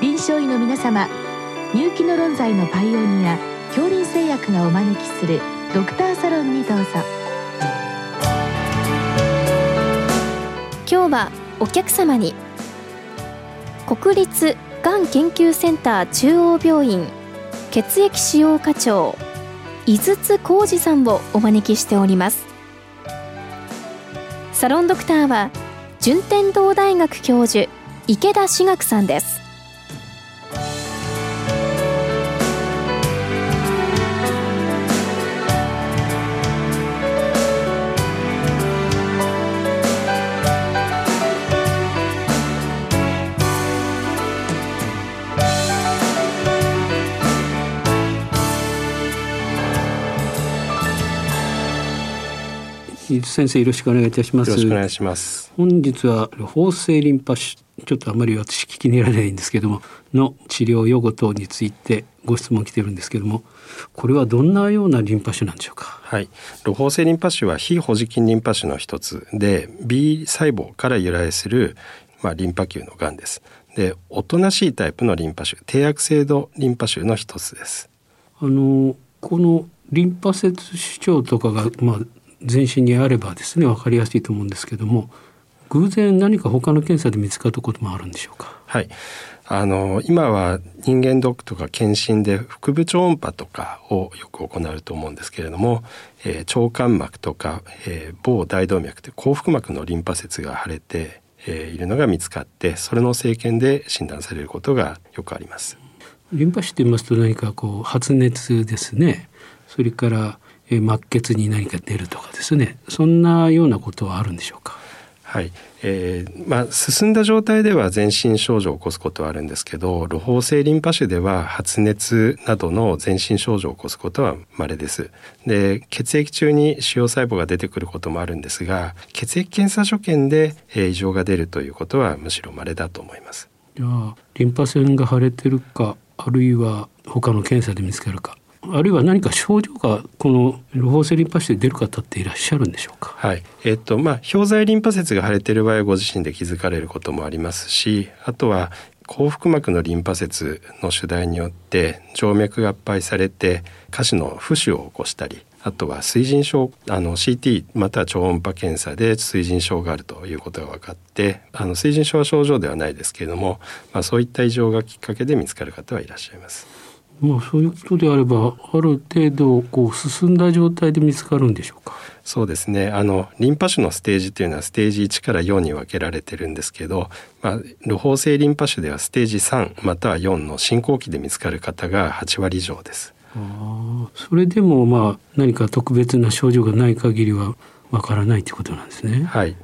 臨床医の皆様入気の論剤のパイオニア恐林製薬がお招きするドクターサロンにどうぞ。今日はお客様に国立がん研究センター中央病院血液使用課長井筒浩二さんをお招きしております。サロンドクターは順天堂大学教授池田志学さんです。先生よろしくお願いいたします。よろしくお願いします。本日は包性リンパ腫ちょっとあまり私聞きに入らないんですけどもの治療予後等についてご質問来てるんですけどもこれはどんなようなリンパ腫なんでしょうか？はい露胞性リンパ腫は非ホジキンリンパ腫の一つで B 細胞から由来するまあ、リンパ球のがんですでおとなしいタイプのリンパ腫低悪性度リンパ腫の一つですあのこのリンパ節主張とかが、まあ、全身にあればですね分かりやすいと思うんですけども偶然何か他の検査で見つかったこともあるんでしょうか？はい。あの今は人間ドックとか検診で腹部超音波とかをよく行うと思うんですけれども、えー、腸間膜とか、えー、某大動脈という後腹膜のリンパ節が腫れて、えー、いるのが見つかってそれの生検で診断されることがよくあります。リンパ腫と言いますと何かこう発熱ですね。それからえー、末血に何か出るとかですね。そんなようなことはあるんでしょうか？はい、えー、まあ進んだ状態では全身症状を起こすことはあるんですけど露胞性リンパ腫では発熱などの全身症状を起こすことは稀です。で血液中に腫瘍細胞が出てくることもあるんですが血液検査所見で、えー、異常が出るということはむしろ稀だと思います。じゃあリンパ腺が腫れてるかあるいは他の検査で見つかるかあるいは何か症状がこの露胞性リンパ腫で出る方っていらっしゃるんでしょうか？はい、えっ、とまあ表剤リンパ節が腫れてる場合はご自身で気づかれることもありますし、あとは後腹膜のリンパ節の主題によって静脈が圧迫されて下肢の浮腫を起こしたりあとは水腎症あの CT または超音波検査で水腎症があるということが分かってあの水腎症は症状ではないですけれども、まあ、そういった異常がきっかけで見つかる方はいらっしゃいます。まあそういうことであればある程度こう進んだ状態で見つかるんでしょうか？そうですねあのリンパ腫のステージというのはステージ1から4に分けられてるんですけど、まあ、露胞性リンパ腫ではステージ3または4の進行期で見つかる方が8割以上です。あそれでもまあ何か特別な症状がない限りはわからないということなんですね。はい。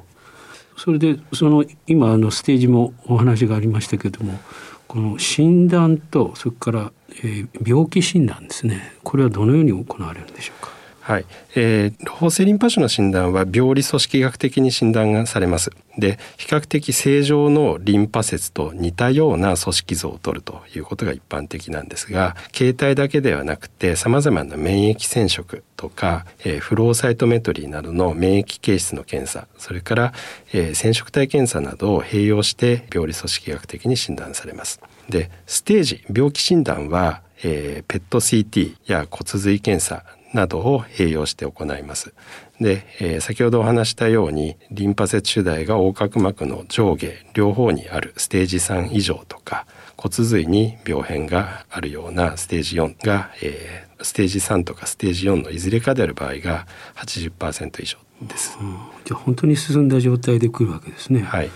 それでその今あのステージもお話がありましたけどもこの診断とそれからえー、病気診断ですね。これはどのように行われるんでしょうか？はい、えー、露胞性リンパ腫の診断は病理組織学的に診断がされます。で、比較的正常のリンパ節と似たような組織像を取るということが一般的なんですが、形態だけではなくて様々な免疫染色とか、えー、フローサイトメトリーなどの免疫形質の検査、それから、えー、染色体検査などを併用して病理組織学的に診断されます。で、ステージ、病気診断は、えー、ペット CT や骨髄検査などを併用して行います。で、えー、先ほどお話したようにリンパ節主題が横隔膜の上下両方にあるステージ3以上とか骨髄に病変があるようなステージ4が、えー、ステージ3とかステージ4のいずれかである場合が80%以上です。うん、じゃあ本当に進んだ状態で来るわけですね。はい。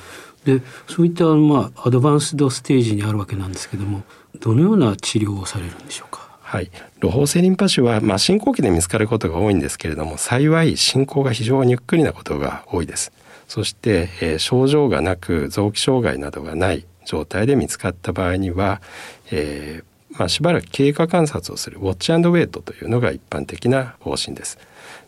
でそういったまあアドバンスドステージにあるわけなんですけどもどのような治療をされるんでしょうか？はい、露胞性リンパ腫は、まあ、進行期で見つかることが多いんですけれども幸い進行が非常にゆっくりなことが多いです。そして、えー、症状がなく臓器障害などがない状態で見つかった場合には、えーまあ、しばらく経過観察をするウォッチウェイトというのが一般的な方針です。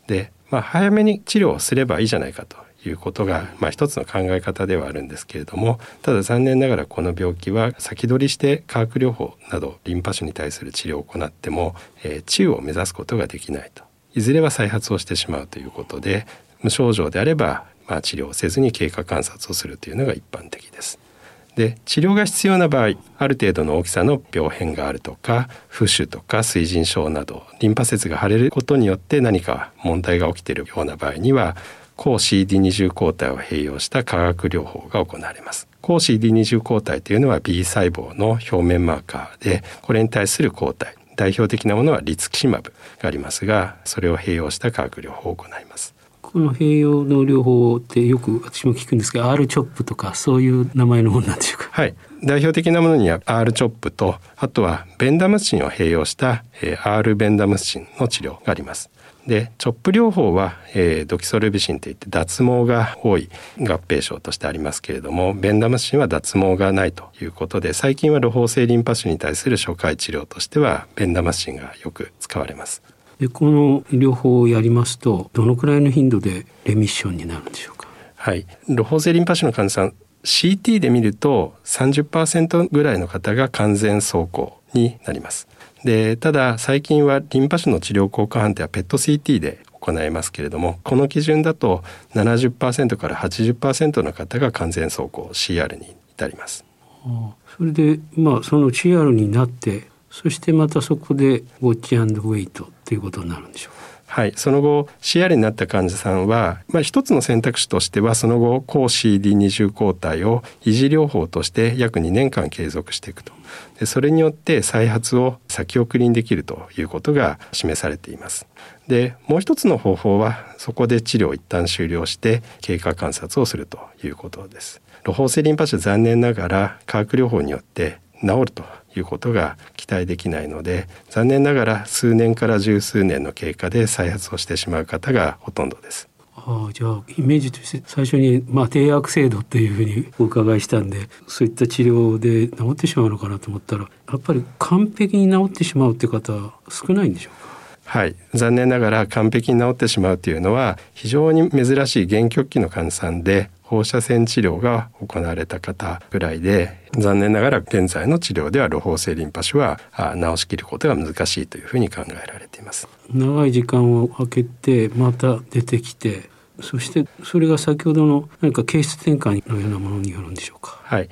で、まあ、早めに治療をすればいいじゃないかということが、まあ、一つの考え方ではあるんですけれどもただ残念ながらこの病気は先取りして化学療法などリンパ腫に対する治療を行っても、えー、治癒を目指すことができないといずれは再発をしてしまうということで無症状であれば、まあ、治療をせずに経過観察をするというのが一般的です。で治療が必要な場合ある程度の大きさの病変があるとか浮腫とか水腎症などリンパ節が腫れることによって何か問題が起きているような場合には抗 CD20 抗体を併用した化学療法が行われます。抗 CD20 抗体というのは B 細胞の表面マーカーでこれに対する抗体代表的なものはリツキシマブがありますがそれを併用した化学療法を行います。この併用の療法ってよく私も聞くんですけど R チョップとかそういう名前のものなんでしょうか？はい代表的なものには R チョップとあとはベンダムスチンを併用した、えー、R ベンダムスチンの治療がありますでチョップ療法は、えー、ドキソルビシンといって脱毛が多い合併症としてありますけれどもベンダムスチンは脱毛がないということで最近は露胞性リンパ腫に対する初回治療としてはベンダムスチンがよく使われます。でこの療法をやりますとどのくらいの頻度でレミッションになるんでしょうか？はい。露胞性リンパ腫の患者さん CT で見ると30%ぐらいの方が完全走行になりますでただ最近はリンパ腫の治療効果判定は PET-CT で行いますけれどもこの基準だと70%から80%の方が完全走行 CR に至ります。それでまあその CR になってそしてまたそこでウォッチウェイトということになるんでしょうか？はい、その後 CR になった患者さんは、まあ、一つの選択肢としてはその後抗 CD20 抗体を維持療法として約2年間継続していくとでそれによって再発を先送りにできるということが示されています。でもう一つの方法はそこで治療を一旦終了して経過観察をするということです。露胞性リンパ腫残念ながら化学療法によって治るということが期待できないので残念ながら数年から十数年の経過で再発をしてしまう方がほとんどです。ああじゃあイメージとして最初に、まあ、低悪性度っていうふうにお伺いしたんでそういった治療で治ってしまうのかなと思ったらやっぱり完璧に治ってしまうっていう方少ないんでしょうか？はい残念ながら完璧に治ってしまうというのは非常に珍しい原極期の患者さんで放射線治療が行われた方ぐらいで残念ながら現在の治療では露胞性リンパ腫は治しきることが難しいというふうに考えられています。長い時間を空けてまた出てきてそしてそれが先ほどの何か形質転換のようなものによるんでしょうか。はい。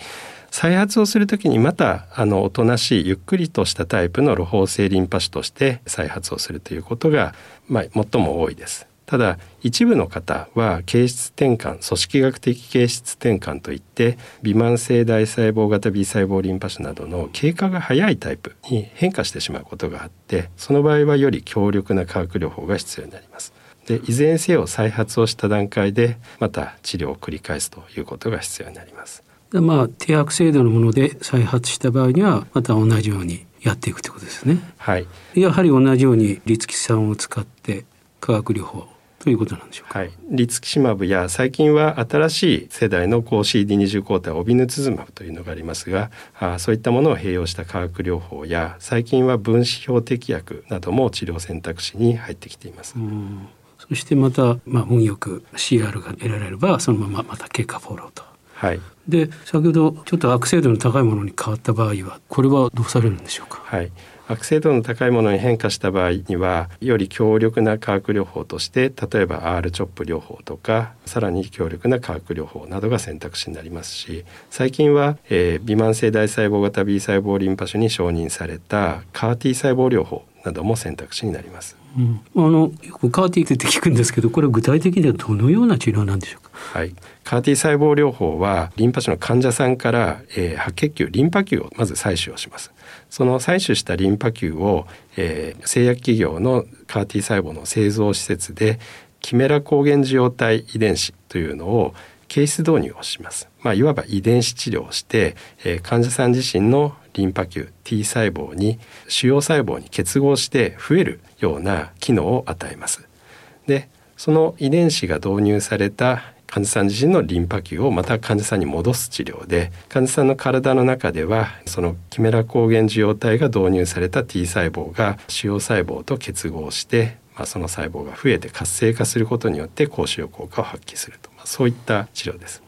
再発をするときにまたあのおとなしいゆっくりとしたタイプの露胞性リンパ腫として再発をするということが、まあ、最も多いです。ただ一部の方は形質転換組織学的形質転換といって微慢性大細胞型 B 細胞リンパ腫などの経過が早いタイプに変化してしまうことがあってその場合はより強力な化学療法が必要になります。でいずれにせよ再発をした段階でまた治療を繰り返すということが必要になります。まあ低悪性度のもので再発した場合にはまた同じようにやっていくということですね。はい。やはり同じようにリツキ酸を使って化学療法ということなんでしょうか。はい、リツキシマブや最近は新しい世代の抗 CD20 抗体オビヌツズマブというのがありますがあそういったものを併用した化学療法や最近は分子標的薬なども治療選択肢に入ってきています。そしてまた、まあ、運よく CR が得られればそのまままた経過フォローと。はい、で先ほどちょっと悪性度の高いものに変わった場合はこれはどうされるんでしょうか？はい悪性度の高いものに変化した場合にはより強力な化学療法として例えば R チョップ療法とかさらに強力な化学療法などが選択肢になりますし最近は、えー、微慢性大細胞型 B 細胞リンパ腫に承認された CAR-T 細胞療法なども選択肢になります。うん、あのよくカーティって聞くんですけどこれ具体的にはどのような治療なんでしょうか？はい、カーティ細胞療法はリンパ腫の患者さんから、えー、白血球リンパ球をまず採取をします。その採取したリンパ球を、えー、製薬企業のカーティ細胞の製造施設でキメラ抗原受容体遺伝子というのを形質導入をします、まあ、いわば遺伝子治療をして、えー、患者さん自身のリンパ球 T 細胞に腫瘍細胞に結合して増えるような機能を与えますでその遺伝子が導入された患者さん自身のリンパ球をまた患者さんに戻す治療で患者さんの体の中ではそのキメラ抗原受容体が導入された T 細胞が腫瘍細胞と結合してまあ、その細胞が増えて活性化することによって高腫瘍効果を発揮すると、まあ、そういった治療です。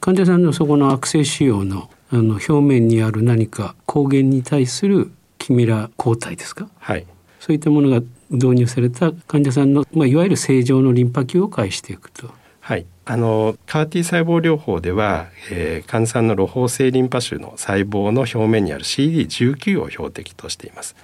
患者さんのそこの悪性腫瘍のあの表面にある何か抗原に対するキメラ抗体ですか、はい、そういったものが導入された患者さんの、まあ、いわゆる正常のリンパ球を介していくと。はいあのカーティ細胞療法では、えー、患者さんの露胞性リンパ腫の細胞の表面にある CD19 を標的としています。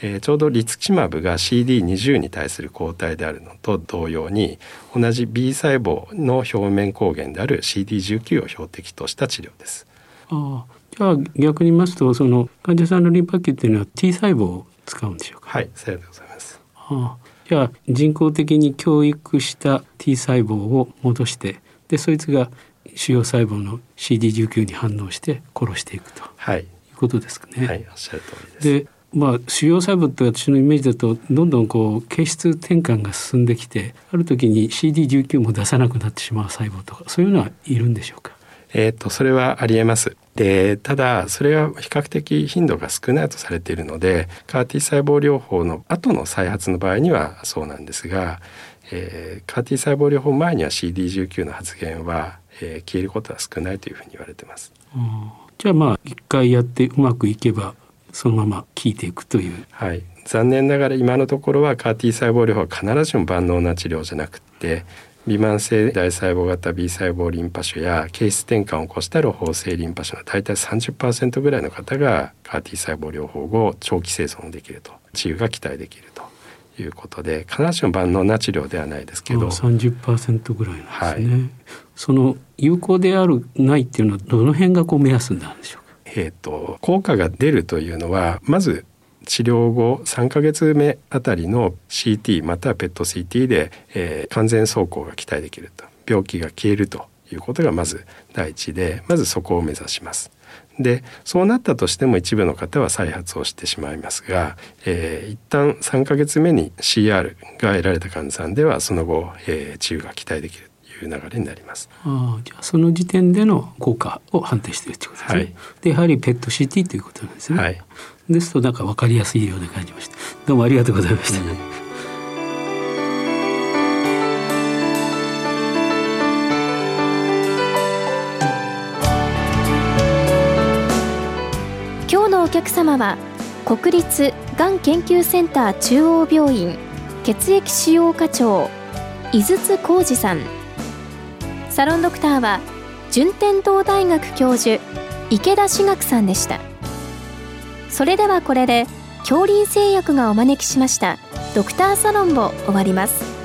えー、ちょうどリツキマブが CD20 に対する抗体であるのと同様に同じ B 細胞の表面抗原である CD19 を標的とした治療です。あじゃあ逆に言いますとその患者さんのリンパ球っていうのは T 細胞を使うんでしょうか？はい、さようでございます。あじゃあ人工的に教育した T 細胞を戻してでそいつが腫瘍細胞の CD19 に反応して殺していくと、はい、いうことですかね。はい、おっしゃる通りです。でまあ、腫瘍細胞って私のイメージだとどんどんこう形質転換が進んできてある時に CD19 も出さなくなってしまう細胞とかそういうのはいるんでしょうか？えーと、それはありえます。でただそれは比較的頻度が少ないとされているのでカーティ細胞療法の後の再発の場合にはそうなんですが、えー、カーティ細胞療法前には CD19 の発現は、えー、消えることは少ないというふうに言われてます。じゃあまあ一回やってうまくいけばそのまま効いていくという。はい、残念ながら今のところはカーティ細胞療法は必ずしも万能な治療じゃなくて微慢性大細胞型 B 細胞リンパ腫や形質転換を起こした露胞性リンパ腫の大体30%ぐらいの方がカーティ細胞療法後長期生存できると。治癒が期待できると。いうことで必ずしも万能な治療ではないですけど。30%ぐらいなんですね、はい、その有効であるないっていうのはどの辺がこう目安なんでしょうか？えーと効果が出るというのはまず治療後3ヶ月目あたりの CT または PET-CT で、えー、完全走行が期待できると病気が消えるということがまず第一でまずそこを目指します。でそうなったとしても一部の方は再発をしてしまいますが、えー、一旦3ヶ月目に CR が得られた患者さんではその後、えー、治癒が期待できるという流れになります。あじゃあその時点での効果を判定しているということですね。はい、でやはり PET-CT ということなんですね。はいですとなんか分かりやすいような感じましたどうもありがとうございました、うん、今日のお客様は国立がん研究センター中央病院血液腫瘍科長井筒浩二さん。サロンドクターは順天堂大学教授池田志学さんでしたそれではこれで恐林製薬がお招きしましたドクターサロンを終わります。